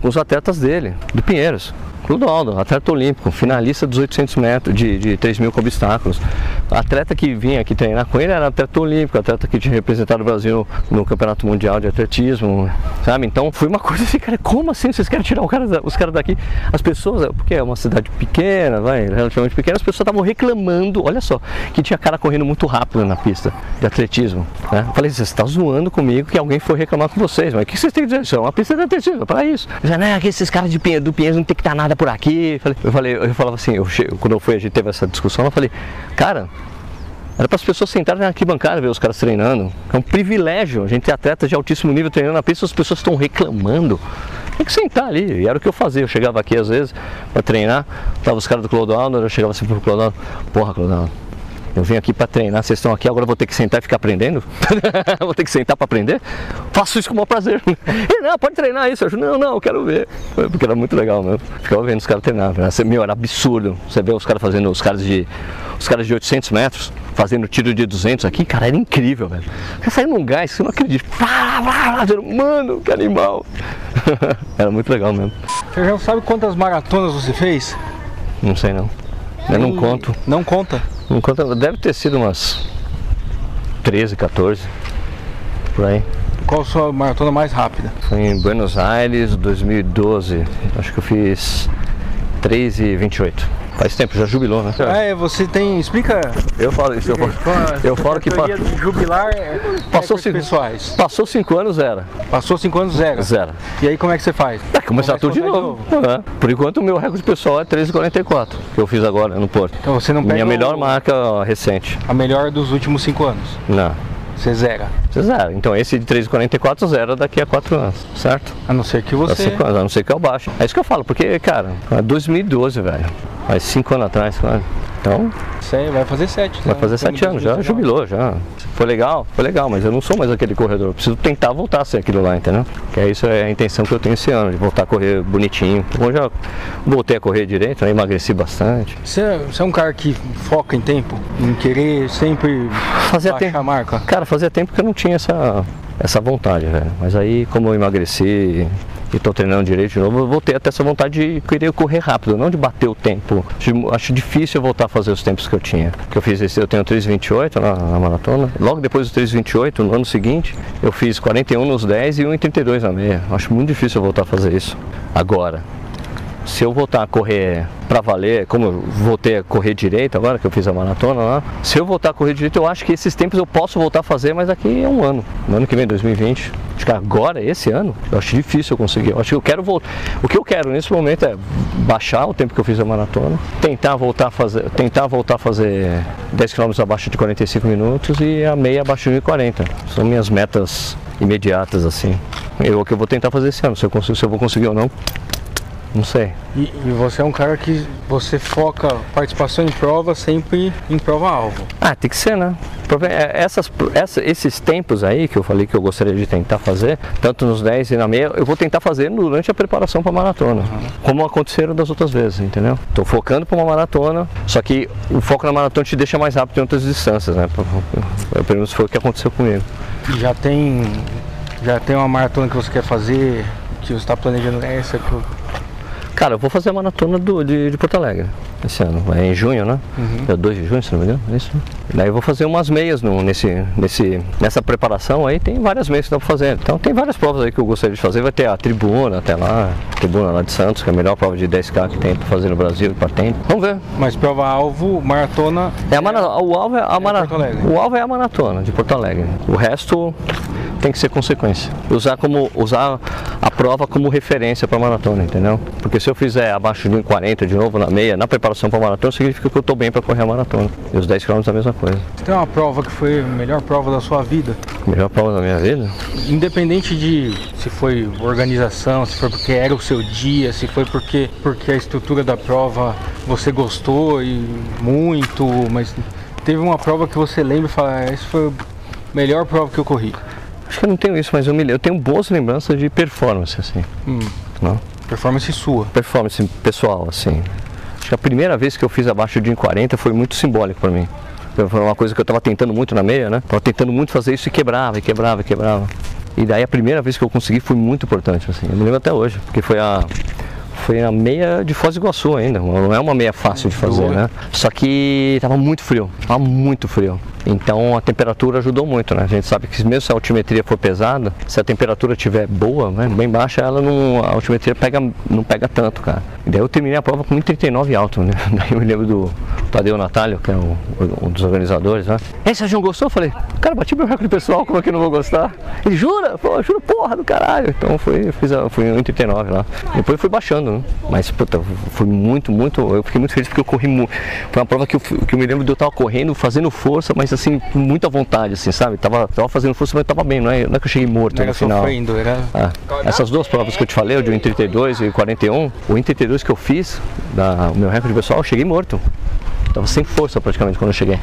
com os atletas dele, do Pinheiros. Clodoaldo, atleta olímpico, finalista dos 800 metros, de, de 3 mil com obstáculos. Atleta que vinha aqui treinar com ele era atleta olímpico, atleta que tinha representado o Brasil no Campeonato Mundial de Atletismo, sabe? Então foi uma coisa assim, cara, como assim vocês querem tirar cara, os caras daqui? As pessoas, porque é uma cidade pequena, vai, relativamente pequena, as pessoas estavam reclamando, olha só, que tinha cara correndo muito rápido na pista de atletismo. Né? Falei, você está zoando comigo que alguém foi reclamar com vocês, mas o que vocês têm que dizer? Isso é uma pista de atletismo, para isso. Já, né, esses caras de do Pinheiros não tem que estar nada por aqui. Eu falei, eu falava assim, eu, quando eu fui, a gente teve essa discussão, eu falei, cara, era para as pessoas sentarem na arquibancada ver os caras treinando. É um privilégio a gente ter atletas de altíssimo nível treinando na pista, as pessoas estão reclamando. Tem que sentar ali, e era o que eu fazia. Eu chegava aqui às vezes para treinar, tava os caras do Clodoaldo, eu chegava assim pro Clodoaldo, porra Clodoaldo, eu vim aqui para treinar, vocês estão aqui, agora vou ter que sentar e ficar aprendendo? vou ter que sentar para aprender? Faço isso com o maior prazer. e não, pode treinar isso. Eu não, não, eu quero ver. Porque era muito legal mesmo. Ficava vendo os caras treinar. Meu, era absurdo. Você vê os caras fazendo, os caras de os caras de 800 metros, fazendo tiro de 200 aqui, cara, era incrível, velho. Você saiu num gás, você não acredita. Mano, que animal. era muito legal mesmo. Você já sabe quantas maratonas você fez? Não sei não. Eu não conto. Não conta? Deve ter sido umas 13, 14. Por aí. Qual a sua maratona mais rápida? Foi em Buenos Aires, 2012. Acho que eu fiz 3 e 28. Faz tempo, já jubilou, né? É, você tem. Explica. Eu falo isso, eu falo, eu falo que jubilar é passou cinco, pessoais. Passou cinco anos, zero. Passou cinco anos, zero. Zero. E aí como é que você faz? É, começar tudo de novo. De novo. É. Por enquanto o meu recorde pessoal é 13,44, que eu fiz agora no Porto. Então você não pega. Minha melhor o... marca recente. A melhor dos últimos cinco anos? Não. Você zera. Você zera. Então esse de 3,44 zera daqui a 4 anos, certo? A não ser que você. A, anos, a não ser que eu baixo. É isso que eu falo, porque, cara, é 2012, velho. Faz 5 anos atrás, quase. Então. Sei, vai fazer 7. Vai fazer 7 anos, já jubilou, já. Foi legal, foi legal, mas eu não sou mais aquele corredor. Eu preciso tentar voltar a ser aquilo lá, entendeu? Que é isso é a intenção que eu tenho esse ano, de voltar a correr bonitinho. Então, eu já voltei a correr direito, né? emagreci bastante. Você, você é um cara que foca em tempo? Em querer sempre fazia tempo, a marca? Cara, fazia tempo que eu não tinha essa, essa vontade, velho. Mas aí, como eu emagreci, e estou treinando direito de novo, eu voltei até essa vontade de querer correr rápido, não de bater o tempo. Acho, acho difícil eu voltar a fazer os tempos que eu tinha. Que eu fiz esse, eu tenho 3,28 na, na maratona. Logo depois do 3,28, no ano seguinte, eu fiz 41 nos 10 e 1,32 na meia. Acho muito difícil eu voltar a fazer isso agora se eu voltar a correr para valer, como eu voltei a correr direito agora que eu fiz a maratona lá, se eu voltar a correr direito, eu acho que esses tempos eu posso voltar a fazer, mas daqui é um ano, no ano que vem, 2020. Acho que agora, esse ano, eu acho difícil eu conseguir. Eu acho que eu quero voltar. O que eu quero nesse momento é baixar o tempo que eu fiz a maratona, tentar voltar a fazer, tentar voltar a fazer 10 km abaixo de 45 minutos e a meia abaixo de 40. São minhas metas imediatas assim. Eu que eu vou tentar fazer esse ano, se eu consigo, se eu vou conseguir ou não. Não sei. E, e, você é um cara que você foca participação em prova sempre em prova-alvo. Ah, tem que ser, né? É, essas, essa, esses tempos aí que eu falei que eu gostaria de tentar fazer, tanto nos 10 e na meia, eu vou tentar fazer durante a preparação para a maratona, uhum. como aconteceram das outras vezes, entendeu? Estou focando para uma maratona, só que o foco na maratona te deixa mais rápido em outras distâncias, né? Pelo menos foi o que aconteceu comigo. E já tem, já tem uma maratona que você quer fazer, que você está planejando essa que Cara, eu vou fazer a maratona do, de, de Porto Alegre esse ano. É em junho, né? Uhum. É 2 de junho, se não me engano. É isso. Daí eu vou fazer umas meias no, nesse, nesse, nessa preparação aí. Tem várias meias que dá pra fazer. Então tem várias provas aí que eu gostaria de fazer. Vai ter a tribuna até lá, a tribuna lá de Santos, que é a melhor prova de 10K que tem pra fazer no Brasil, para tempo. Vamos ver. Mas prova-alvo, maratona. É a maratona. O alvo é a é maratona. O alvo é a maratona de Porto Alegre. O resto tem que ser consequência. Usar como usar a prova como referência para maratona, entendeu? Porque se eu fizer abaixo de 1,40 de novo na meia, na preparação para maratona, significa que eu estou bem para correr a maratona. E os 10 km é a mesma coisa. Você tem uma prova que foi a melhor prova da sua vida? Melhor prova da minha vida? Independente de se foi organização, se foi porque era o seu dia, se foi porque porque a estrutura da prova você gostou e muito, mas teve uma prova que você lembra e fala, ah, essa foi a melhor prova que eu corri. Acho que eu não tenho isso, mas eu, me, eu tenho boas lembranças de performance, assim. Hum. Não? Performance sua? Performance pessoal, assim. Acho que a primeira vez que eu fiz abaixo de 1,40 foi muito simbólico para mim. Foi uma coisa que eu estava tentando muito na meia, né? Tava tentando muito fazer isso e quebrava, e quebrava, e quebrava. E daí a primeira vez que eu consegui foi muito importante, assim. Eu me lembro até hoje, porque foi a foi a meia de Foz do Iguaçu ainda, não é uma meia fácil de fazer, né? Só que tava muito frio, tava muito frio. Então a temperatura ajudou muito, né? A gente sabe que mesmo se a altimetria for pesada, se a temperatura estiver boa, né, bem baixa, ela não, a altimetria pega, não pega tanto, cara. E daí eu terminei a prova com 1,39 alto, né? Daí eu me lembro do Tadeu Natalio, que é um, um dos organizadores, né? Ei, Sérgio, gostou? Eu falei, cara, bati meu recorde pessoal, como é que eu não vou gostar? Ele, jura? Pô, juro, porra do caralho. Então foi, fiz a, fui 1,39 lá. Depois fui baixando, né? Mas, puta, foi muito, muito, eu fiquei muito feliz porque eu corri muito. Foi uma prova que eu, que eu me lembro de eu estar correndo, fazendo força, mas assim, com muita vontade, assim, sabe? Tava, tava fazendo força, mas tava bem, não é, não é que eu cheguei morto não no final. Sofrendo, era... Ah, essas duas provas que eu te falei, o de 1,32 e 41, o 1,32 que eu fiz, da, o meu recorde pessoal, eu cheguei morto. Tava sem força praticamente quando eu cheguei.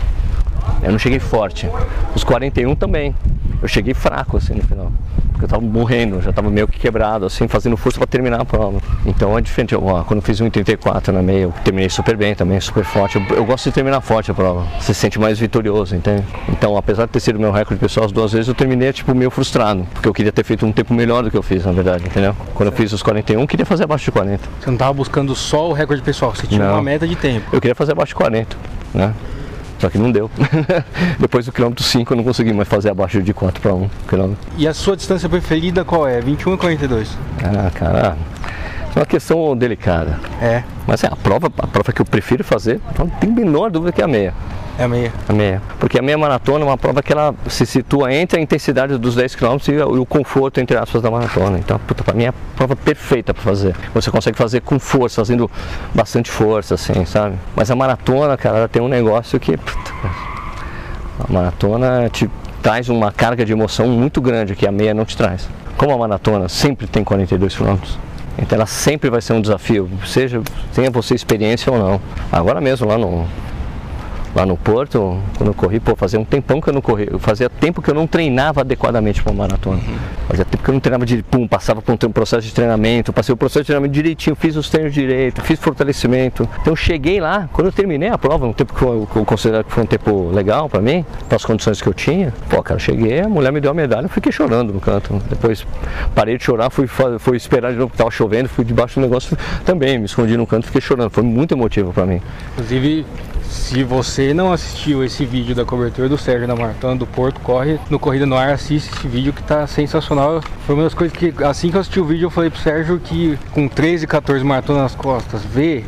Eu não cheguei forte. Os 41 também. Eu cheguei fraco assim no final. porque eu tava morrendo, já tava meio que quebrado, assim, fazendo força para terminar a prova. Então é diferente. Eu, ó, quando eu fiz 1,34 na meia, eu terminei super bem também, super forte. Eu, eu, gosto de terminar forte a prova. Você se sente mais vitorioso, entende? Então, apesar de ter sido meu recorde pessoal as duas vezes, eu terminei, tipo, meio frustrado, porque eu queria ter feito um tempo melhor do que eu fiz, na verdade, entendeu? Quando eu fiz os 41, eu queria fazer abaixo de 40. Você não tava buscando só o recorde pessoal, você tinha não. uma meta de tempo. Eu queria fazer abaixo de 40, né? Só que não deu. Depois do quilômetro 5 eu não consegui mais fazer abaixo de 4 para 1 quilômetro. E a sua distância preferida qual é? 21 ou 42? Ah, cara, é uma questão delicada. É. Mas é a prova, a prova que eu prefiro fazer, não tem menor dúvida que é a meia. É a meia. A meia. Porque a meia maratona é uma prova que ela se situa entre a intensidade dos 10 km e o conforto, entre aspas, da maratona. Então, puta, pra mim é a prova perfeita para fazer. Você consegue fazer com força, fazendo bastante força, assim, sabe? Mas a maratona, cara, ela tem um negócio que. Puta, a maratona te traz uma carga de emoção muito grande que a meia não te traz. Como a maratona sempre tem 42 km, então ela sempre vai ser um desafio, seja tenha você experiência ou não. Agora mesmo lá no lá no Porto, quando eu corri, pô, fazia um tempão que eu não corri, fazia tempo que eu não treinava adequadamente para uma maratona. Uhum. Fazia tempo que eu não treinava de pum, passava por um processo de treinamento, passei o processo de treinamento direitinho, fiz os treinos direito, fiz fortalecimento. Então cheguei lá, quando eu terminei a prova, um tempo que eu, eu considero que foi um tempo legal para mim, para as condições que eu tinha, pô, cara, cheguei, a mulher me deu a medalha, eu fiquei chorando no canto. Depois parei de chorar, fui, fui esperar de novo que tava chovendo, fui debaixo do negócio também, me escondi no canto, fiquei chorando. Foi muito emotivo para mim. Inclusive, se você não assistiu esse vídeo da cobertura do Sérgio na Maratona do Porto, corre no Corrida no Ar, assiste esse vídeo que tá sensacional. Foi uma das coisas que, assim que eu assisti o vídeo, eu falei pro Sérgio que com 13, 14 maratonas nas costas, ver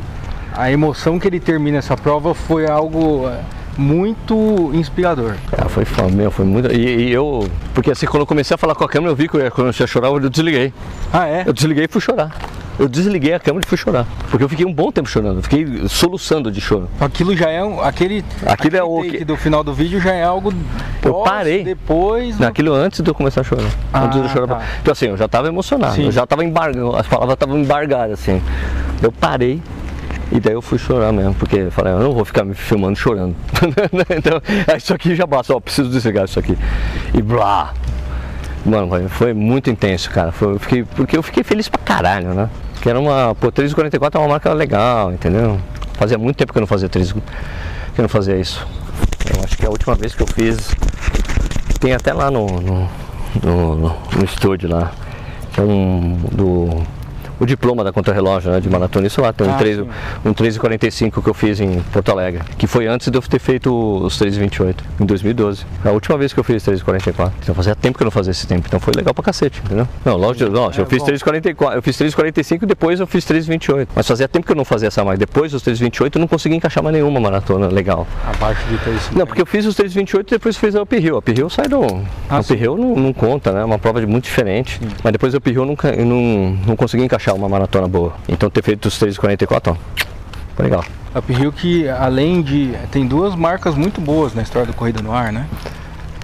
a emoção que ele termina essa prova foi algo é, muito inspirador. Ah, foi foda, meu, foi muito. E, e, eu, porque assim, quando eu comecei a falar com a câmera, eu vi que eu ia, quando eu ia chorar, eu desliguei. Ah, é? Eu desliguei e fui chorar eu desliguei a câmera e fui chorar. Porque eu fiquei um bom tempo chorando, fiquei soluçando de choro. Aquilo já é um, aquele, aquilo é o que do final do vídeo já é algo eu parei depois naquilo antes de eu começar a chorar. Ah, antes de eu chorar. Tá. Então assim, eu já estava emocionado, Sim. eu já estava embargado, as palavras estavam embargadas assim. Eu parei e daí eu fui chorar mesmo, porque eu falei, eu não vou ficar me filmando chorando. então, isso aqui já basta, ó, preciso desligar isso aqui. E blá. Mano, foi muito intenso, cara. Foi, eu fiquei, porque eu fiquei feliz pra caralho, né? Que era uma. Pô, 3,44 é uma marca legal, entendeu? Fazia muito tempo que eu não fazia 3, que eu não fazia isso. Eu acho que a última vez que eu fiz. Tem até lá no, no, no, no estúdio lá. Que é um. Do o diploma da contrarrelógio né, de maratona. Isso lá tem um, ah, 3, um 3,45 que eu fiz em Porto Alegre, que foi antes de eu ter feito os 3,28, em 2012. A última vez que eu fiz 3,44. Então fazia tempo que eu não fazia esse tempo, então foi legal pra cacete, entendeu? Não, lógico, lógico é, eu fiz 3,44, eu fiz 3,45 e depois eu fiz 3,28. Mas fazia tempo que eu não fazia essa mais. Depois dos 3,28 eu não consegui encaixar mais nenhuma maratona legal. Abaixo de 3,50. Não, porque eu fiz os 3,28 e depois fiz a uphill. A uphill sai do... Ah, a uphill não, não, conta, né? É uma prova de muito diferente. Sim. Mas depois a uphill eu não, eu não, não consegui encaixar uma maratona boa. Então ter feito os 3,44, ó, legal. Uphill que além de. tem duas marcas muito boas na história do Corrida no Ar, né?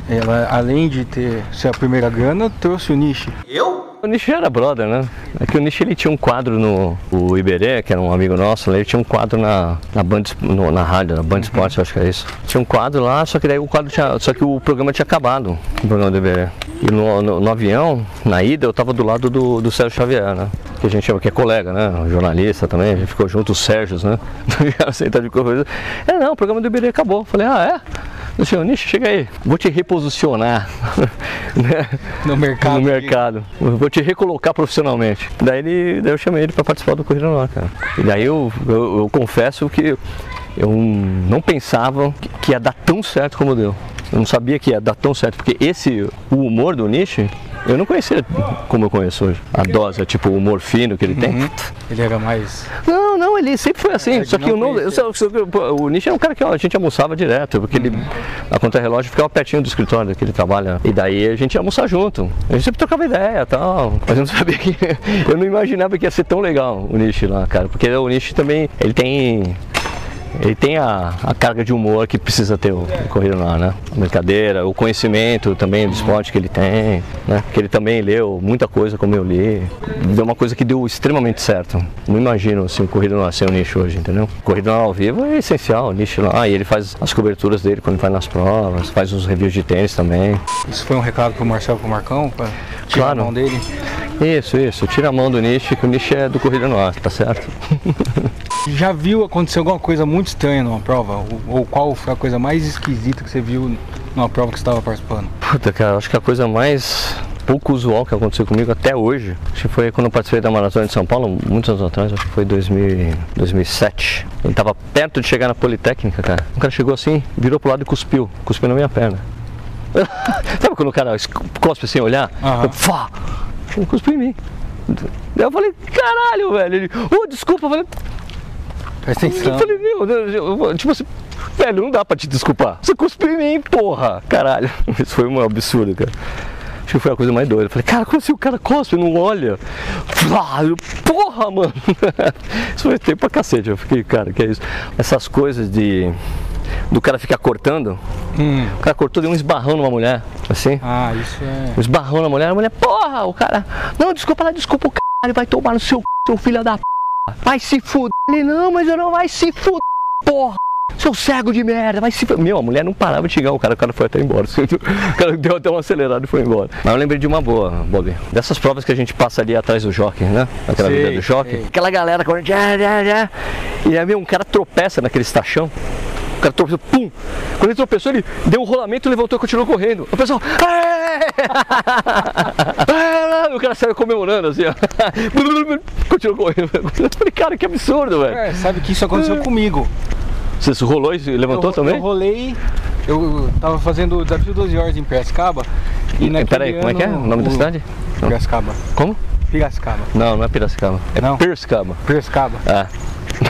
Ela, além de ter ser a primeira grana, trouxe o Nishi. Eu? O Nishi já era brother, né? É que o Nishi ele tinha um quadro no o Iberê, que era um amigo nosso, ele tinha um quadro na, na, Band, no, na rádio, na Band. Sports, acho que é isso. Tinha um quadro lá, só que daí o quadro tinha. Só que o programa tinha acabado, o programa do Iberê. E no, no, no, avião, na ida, eu tava do lado do, do Sérgio Xavier, né? Que a gente chama, que é colega, né? Jornalista também, a gente ficou junto, os Sérgios, né? Sentado de coisa. É, não, o programa do Iberê acabou. Falei, ah, é? Luciano, Nish, chega aí, vou te reposicionar né? no mercado. No mercado. Vou te recolocar profissionalmente. Daí, ele, daí eu chamei ele para participar do Corrida lá, cara. E daí eu, eu, eu confesso que eu não pensava que ia dar tão certo como deu. Eu não sabia que ia dar tão certo, porque esse, o humor do Nish, eu não conhecia como eu conheço hoje. A dose, tipo o humor fino que ele tem. Uhum. Ele era mais. Não, não, ele sempre foi assim. É, só que não, eu, o Nish é um cara que a gente almoçava direto, porque uhum. ele, a conta-relógio ficava pertinho do escritório que ele trabalha. E daí a gente ia almoçar junto. A gente sempre trocava ideia e tal. Mas eu não sabia que. Eu não imaginava que ia ser tão legal o Nish lá, cara. Porque o Nish também. Ele tem ele tem a, a, carga de humor que precisa ter o, o lá, né? A brincadeira, o conhecimento também do esporte que ele tem, né? Que ele também leu muita coisa como eu li. Deu uma coisa que deu extremamente certo. Não imagino assim, o Corrida lá ser o nicho hoje, entendeu? Corrida lá ao vivo é essencial, o nicho lá. E ele faz as coberturas dele quando vai nas provas, faz os reviews de tênis também. Isso foi um recado pro Marcelo, pro Marcão? Pra Tira Claro. a mão dele. Isso, isso. Tira a mão do nicho, que o nicho é do Corrida no Ar, tá certo? Já viu acontecer alguma coisa muito estranha numa prova? Ou, ou qual foi a coisa mais esquisita que você viu numa prova que você estava participando? Puta, cara, acho que a coisa mais pouco usual que aconteceu comigo até hoje, acho que foi quando eu participei da Maratona de São Paulo, muitos anos atrás, acho que foi 2000, 2007. Eu tava perto de chegar na Politécnica, cara. O cara chegou assim, virou pro lado e cuspiu. Cuspiu na minha perna. Sabe quando o cara cospe sem olhar? Aham. Eu, Fá! Ele cuspiu em mim. Daí eu falei, caralho, velho. Ele, ô, desculpa. Eu falei, Presta eu falei, meu, eu- eu- tipo assim, velho, não dá pra te desculpar. Você cuspiu em mim, porra. Caralho, isso foi um absurdo, cara. Acho que foi a coisa mais doida. Eu falei, cara, como assim o cara cospe não olha? Eu, porra, mano. Isso foi tempo pra cacete. Eu fiquei, cara, que é isso? Essas coisas de. Do cara ficar cortando. Hum. O cara cortou, deu um esbarrão numa mulher, assim. Ah, isso é. Um esbarrão na mulher, a mulher, porra, o cara. Não, desculpa lá, desculpa, o caralho vai tomar no seu c, seu filho da p. Vai se fuder. Ele, não, mas eu não vai se fuder, porra. Seu cego de merda, vai se fuder. Meu, a mulher não parava de xingar o cara, o cara foi até embora. O cara deu até uma acelerada e foi embora. Mas eu lembrei de uma boa, Bob. Dessas provas que a gente passa ali atrás do jockey, né? Aquela vida do jockey. sei. Aquela galera correndo. E aí, meu, um cara tropeça naquele estachão. O cara tropeçou, pum! Quando ele tropeçou, ele deu um rolamento, levantou e continuou correndo. O pessoal. O cara saiu comemorando assim, ó. Continuou correndo. Eu falei, cara, que absurdo, velho. É, sabe que isso aconteceu comigo. Você rolou e levantou eu, também? Eu rolei, eu tava fazendo o desafio 12 horas em Piracicaba. E naquele Peraí, como é que é? ano, O nome da cidade? Piracicaba. Como? Piracicaba. Não, não é Piracicaba. É Não? Piracicaba. Piracicaba. Ah,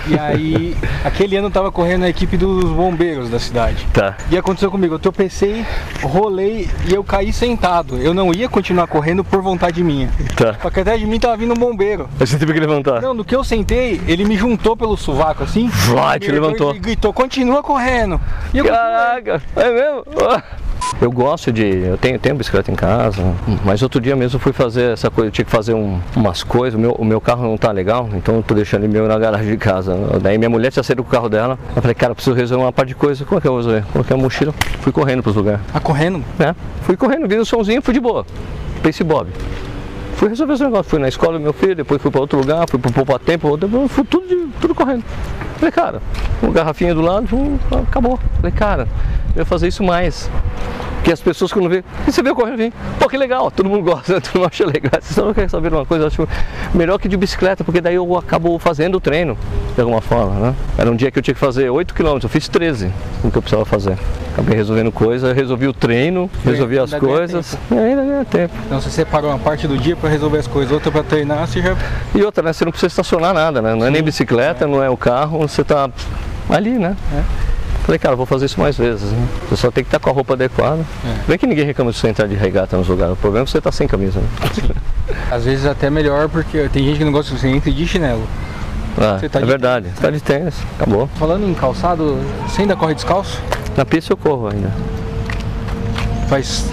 E aí, aquele ano eu tava correndo a equipe dos bombeiros da cidade. tá. E aconteceu comigo, eu tropecei, rolei e eu caí sentado. Eu não ia continuar correndo por vontade minha. Tá. Só que atrás de mim tava vindo um bombeiro. Aí Você teve que levantar. Não, no que eu sentei, ele me juntou pelo sovaco assim. Vai, te levantou. E gritou, continua correndo. E eu Caraca, é mesmo? Ah. Eu gosto de. Eu tenho, tenho bicicleta em casa, mas outro dia mesmo eu fui fazer essa coisa, eu tinha que fazer um- umas coisas, o meu, o meu carro não tá legal, então eu tô deixando ele meu na garagem de casa. Daí minha mulher tinha saído com o carro dela, eu falei, cara, eu preciso resolver uma parte de coisa. Como é que eu vou resolver? Coloquei a mochila, fui correndo pros lugares. Tá correndo? né? Fui correndo, vi o somzinho, fui de boa. Pace Bob. Fui resolver esse negócio, fui na escola do meu filho, depois fui para outro lugar, fui pro Poupa Tempo, fui tudo, de- tudo correndo. Falei, cara, uma garrafinha do lado, acabou. Falei, cara, eu ia fazer isso mais. Porque as pessoas quando vê, "E você veio correndo, vem, pô, que legal, todo mundo gosta, todo mundo acha legal. Você só não quer saber uma coisa, eu acho melhor que de bicicleta, porque daí eu acabo fazendo o treino, de alguma forma, né? Era um dia que eu tinha que fazer 8 km, eu fiz 13, o que eu precisava fazer. Acabei resolvendo coisa, resolvi o treino, resolvi as coisas, e ainda ganha tempo. Então você separou uma parte do dia pra resolver as coisas, outra pra treinar, você já. E outra, né? Você não precisa estacionar nada, né? Não é nem bicicleta, não é o carro, você tá ali, né? É. Falei, cara, vou fazer isso mais vezes, né? Você só tem que estar com a roupa adequada. É. Que ninguém reclama de você entrar de regata nos lugares. O problema é você estar sem camisa, né? Às vezes até melhor, porque tem gente que não gosta que você entre de chinelo. Ah, tá é de verdade. Tá de tênis, acabou. Falando em calçado, você ainda corre descalço? Na pista eu corro ainda. Faz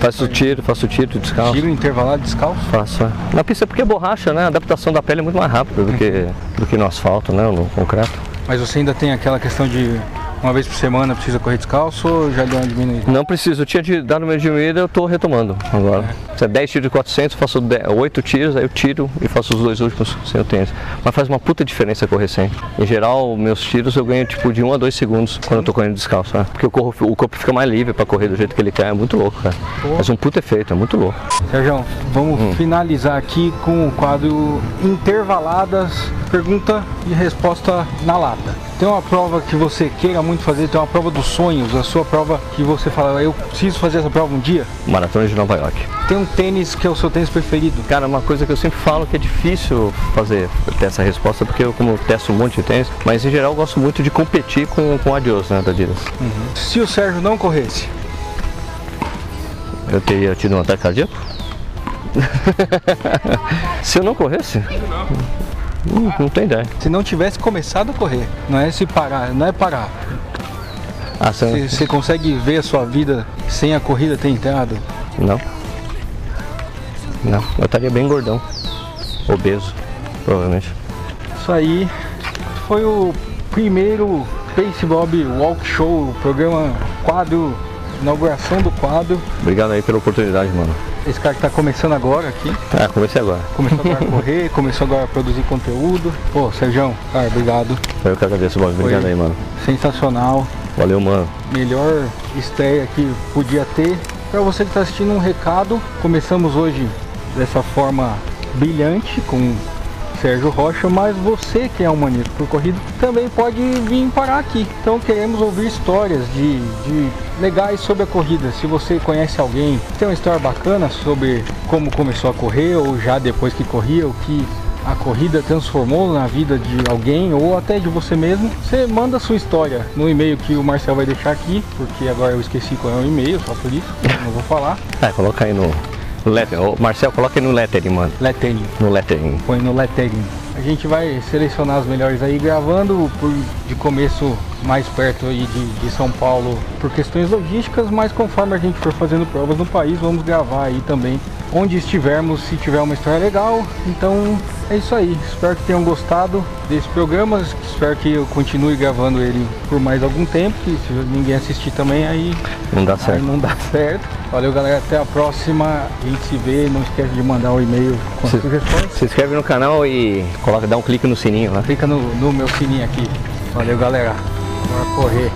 Faço tiro, faço tiro descalço. tiro intervalado descalço? Faço, é. Na pista é porque é borracha, né? A adaptação da pele é muito mais rápida do que, do que no asfalto, né? No concreto. Mas você ainda tem aquela questão de uma vez por semana precisa correr descalço ou já deu uma diminuída? Não preciso, eu tinha de- dado uma diminuída, eu estou retomando agora. Se é 10 tiros de 400, eu faço 10, 8 tiros, aí eu tiro e faço os dois últimos sem o tênis. Mas faz uma puta diferença correr sem. Em geral, meus tiros eu ganho tipo de 1 a 2 segundos quando eu tô correndo descalço, né? Porque corro, o corpo fica mais livre para correr do jeito que ele quer, é muito louco, cara. Faz um puta efeito, é muito louco. Sérgio, vamos Hum. finalizar aqui com o quadro Intervaladas, pergunta e resposta na lata. Tem uma prova que você queira muito fazer, tem uma prova dos sonhos, a sua prova que você fala, eu preciso fazer essa prova um dia. Maratona de Nova York. Tem um tênis que é o seu tênis preferido. Cara, uma coisa que eu sempre falo que é difícil fazer, ter essa resposta, porque eu como testo um monte de tênis, mas em geral eu gosto muito de competir com, com a Adios, né, da Adidas. Se o Sérgio não corresse, Eu teria tido um ataque cardíaco? Se eu não corresse? Hum, não tem ideia. se não tivesse começado a correr, não é se parar, não é parar. Ah, você consegue ver a sua vida sem a corrida ter entrado? não? Não, eu estaria bem gordão. Obeso, provavelmente. Isso aí foi o primeiro Pace Bob Walk Show, programa quadro inauguração do quadro. Obrigado aí pela oportunidade, mano. Esse cara que tá começando agora aqui. Ah, comecei agora. Começou agora a correr, começou agora a produzir conteúdo. Pô, Sérgio, cara, obrigado. Eu que agradeço, mano. Obrigado aí, mano. Sensacional. Valeu, mano. Melhor estreia que podia ter. Para você que está assistindo um recado, começamos hoje dessa forma brilhante com Sérgio Rocha, mas você que é um maníaco por corrida também pode vir parar aqui. Então queremos ouvir histórias de, de legais sobre a corrida. Se você conhece alguém, tem uma história bacana sobre como começou a correr ou já depois que corria, o que a corrida transformou na vida de alguém ou até de você mesmo, você manda sua história no e-mail que o Marcel vai deixar aqui, porque agora eu esqueci qual é o e-mail, só por isso, não vou falar. É, coloca aí no, letter. Marcel, coloca aí no lettering, mano. Lettering. No lettering. Põe no lettering. A gente vai selecionar as melhores aí gravando por, de começo mais perto aí de, de São Paulo por questões logísticas, mas conforme a gente for fazendo provas no país, vamos gravar aí também onde estivermos, se tiver uma história legal. Então é isso aí. Espero que tenham gostado desse programa. Espero que eu continue gravando ele por mais algum tempo. Que se ninguém assistir também, aí Não dá certo. Não dá certo. Valeu, galera. Até a próxima. A gente se vê. Não esquece de mandar o e-mail com Se- sugestões. Se inscreve no canal e coloca, dá um clique no sininho lá. Clica no, no meu sininho aqui. Valeu, galera. Bora correr.